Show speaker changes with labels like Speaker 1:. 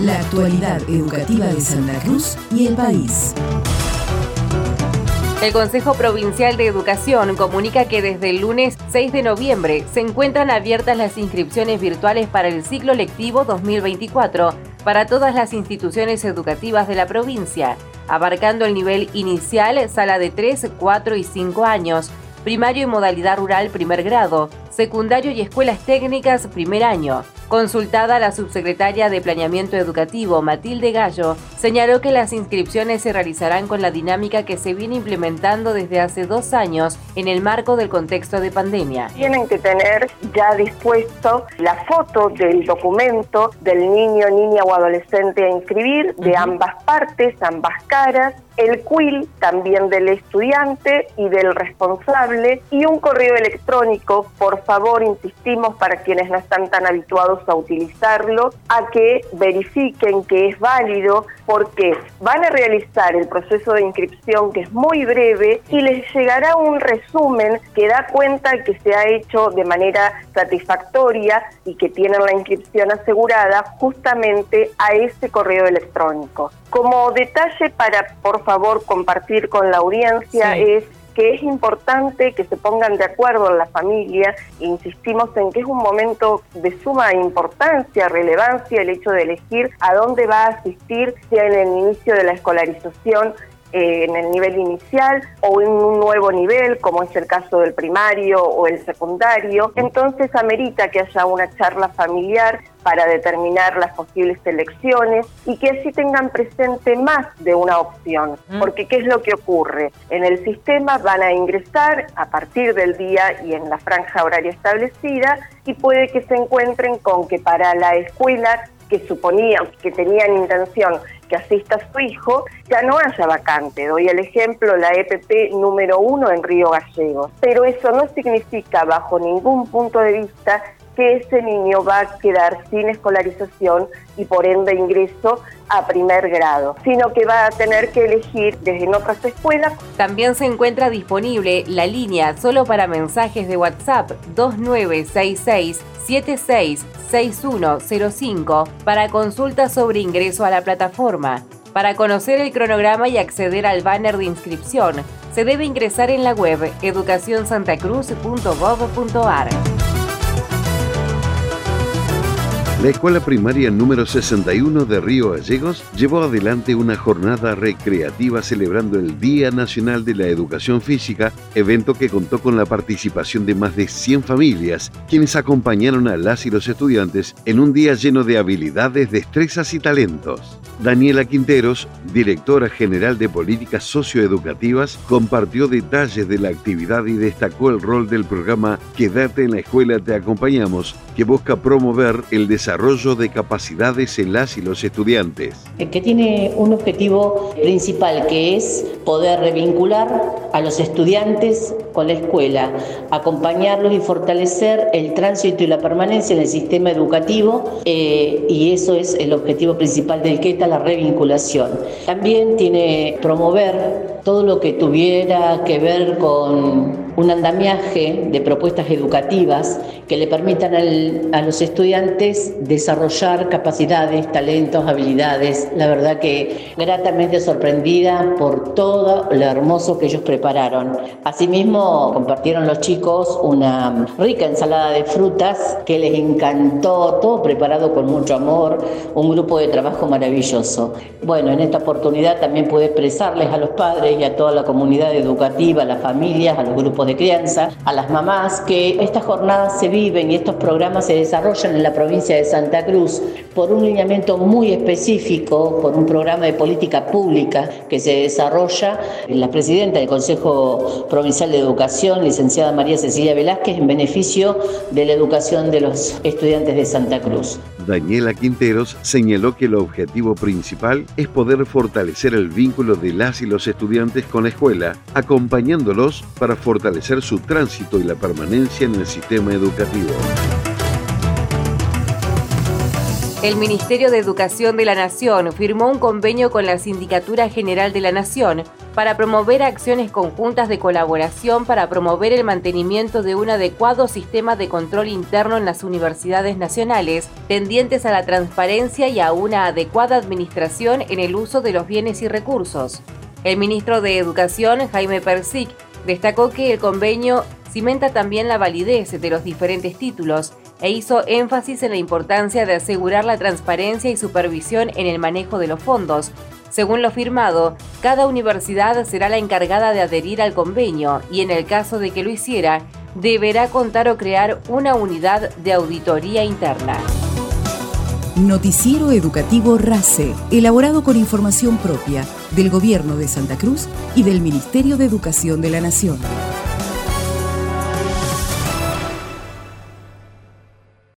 Speaker 1: la actualidad educativa de Santa Cruz y el país.
Speaker 2: El Consejo Provincial de Educación comunica que desde el lunes 6 de noviembre se encuentran abiertas las inscripciones virtuales para el ciclo lectivo 2024 para todas las instituciones educativas de la provincia, abarcando el nivel inicial, sala de 3, 4 y 5 años, primario y modalidad rural primer grado, secundario y escuelas técnicas primer año. Consultada la subsecretaria de Planeamiento Educativo, Matilde Gallo, señaló que las inscripciones se realizarán con la dinámica que se viene implementando desde hace dos años en el marco del contexto de pandemia.
Speaker 3: Tienen que tener ya dispuesto la foto del documento del niño, niña o adolescente a inscribir, de ambas partes, ambas caras, el quill también del estudiante y del responsable y un correo electrónico, por favor, insistimos para quienes no están tan habituados a utilizarlo, a que verifiquen que es válido porque van a realizar el proceso de inscripción que es muy breve y les llegará un resumen que da cuenta que se ha hecho de manera satisfactoria y que tienen la inscripción asegurada justamente a ese correo electrónico. Como detalle para, por favor, compartir con la audiencia es que es importante que se pongan de acuerdo en la familia. Insistimos en que es un momento de suma importancia, relevancia el hecho de elegir a dónde va a asistir, sea en el inicio de la escolarización eh, en el nivel inicial o en un nuevo nivel, como es el caso del primario o el secundario. Entonces amerita que haya una charla familiar para determinar las posibles elecciones y que así tengan presente más de una opción. Mm. Porque ¿qué es lo que ocurre? En el sistema van a ingresar a partir del día y en la franja horaria establecida y puede que se encuentren con que para la escuela que suponían que tenían intención que asista a su hijo, ya no haya vacante. Doy el ejemplo, la EPP número uno en Río Gallegos. Pero eso no significa, bajo ningún punto de vista, que ese niño va a quedar sin escolarización y por ende ingreso a primer grado, sino que va a tener que elegir desde otras escuelas.
Speaker 2: También se encuentra disponible la línea solo para mensajes de WhatsApp 2966 766105 para consultas sobre ingreso a la plataforma. Para conocer el cronograma y acceder al banner de inscripción, se debe ingresar en la web educacionsantacruz.gov.ar.
Speaker 4: La escuela primaria número 61 de Río Gallegos llevó adelante una jornada recreativa celebrando el Día Nacional de la Educación Física, evento que contó con la participación de más de 100 familias, quienes acompañaron a las y los estudiantes en un día lleno de habilidades, destrezas y talentos. Daniela Quinteros, directora general de políticas socioeducativas, compartió detalles de la actividad y destacó el rol del programa Quédate en la escuela, te acompañamos, que busca promover el desarrollo de capacidades en las y los estudiantes.
Speaker 5: Que tiene un objetivo principal que es poder revincular a los estudiantes con la escuela, acompañarlos y fortalecer el tránsito y la permanencia en el sistema educativo eh, y eso es el objetivo principal del QETA, la revinculación. También tiene promover todo lo que tuviera que ver con un andamiaje de propuestas educativas que le permitan a los estudiantes desarrollar capacidades, talentos, habilidades. La verdad que gratamente sorprendida por todo lo hermoso que ellos prepararon. Asimismo, compartieron los chicos una rica ensalada de frutas que les encantó, todo preparado con mucho amor, un grupo de trabajo maravilloso. Bueno, en esta oportunidad también pude expresarles a los padres y a toda la comunidad educativa, a las familias, a los grupos de crianza, a las mamás, que estas jornadas se viven y estos programas se desarrollan en la provincia de Santa Cruz por un lineamiento muy específico, por un programa de política pública que se desarrolla la presidenta del Consejo Provincial de Educación, licenciada María Cecilia Velázquez, en beneficio de la educación de los estudiantes de Santa Cruz.
Speaker 4: Daniela Quinteros señaló que el objetivo principal es poder fortalecer el vínculo de las y los estudiantes con la escuela, acompañándolos para fortalecer su tránsito y la permanencia en el sistema educativo.
Speaker 2: El Ministerio de Educación de la Nación firmó un convenio con la Sindicatura General de la Nación para promover acciones conjuntas de colaboración para promover el mantenimiento de un adecuado sistema de control interno en las universidades nacionales, tendientes a la transparencia y a una adecuada administración en el uso de los bienes y recursos. El ministro de Educación, Jaime Persic, destacó que el convenio cimenta también la validez de los diferentes títulos e hizo énfasis en la importancia de asegurar la transparencia y supervisión en el manejo de los fondos. Según lo firmado, cada universidad será la encargada de adherir al convenio y en el caso de que lo hiciera, deberá contar o crear una unidad de auditoría interna.
Speaker 1: Noticiero Educativo RACE, elaborado con información propia del Gobierno de Santa Cruz y del Ministerio de Educación de la Nación.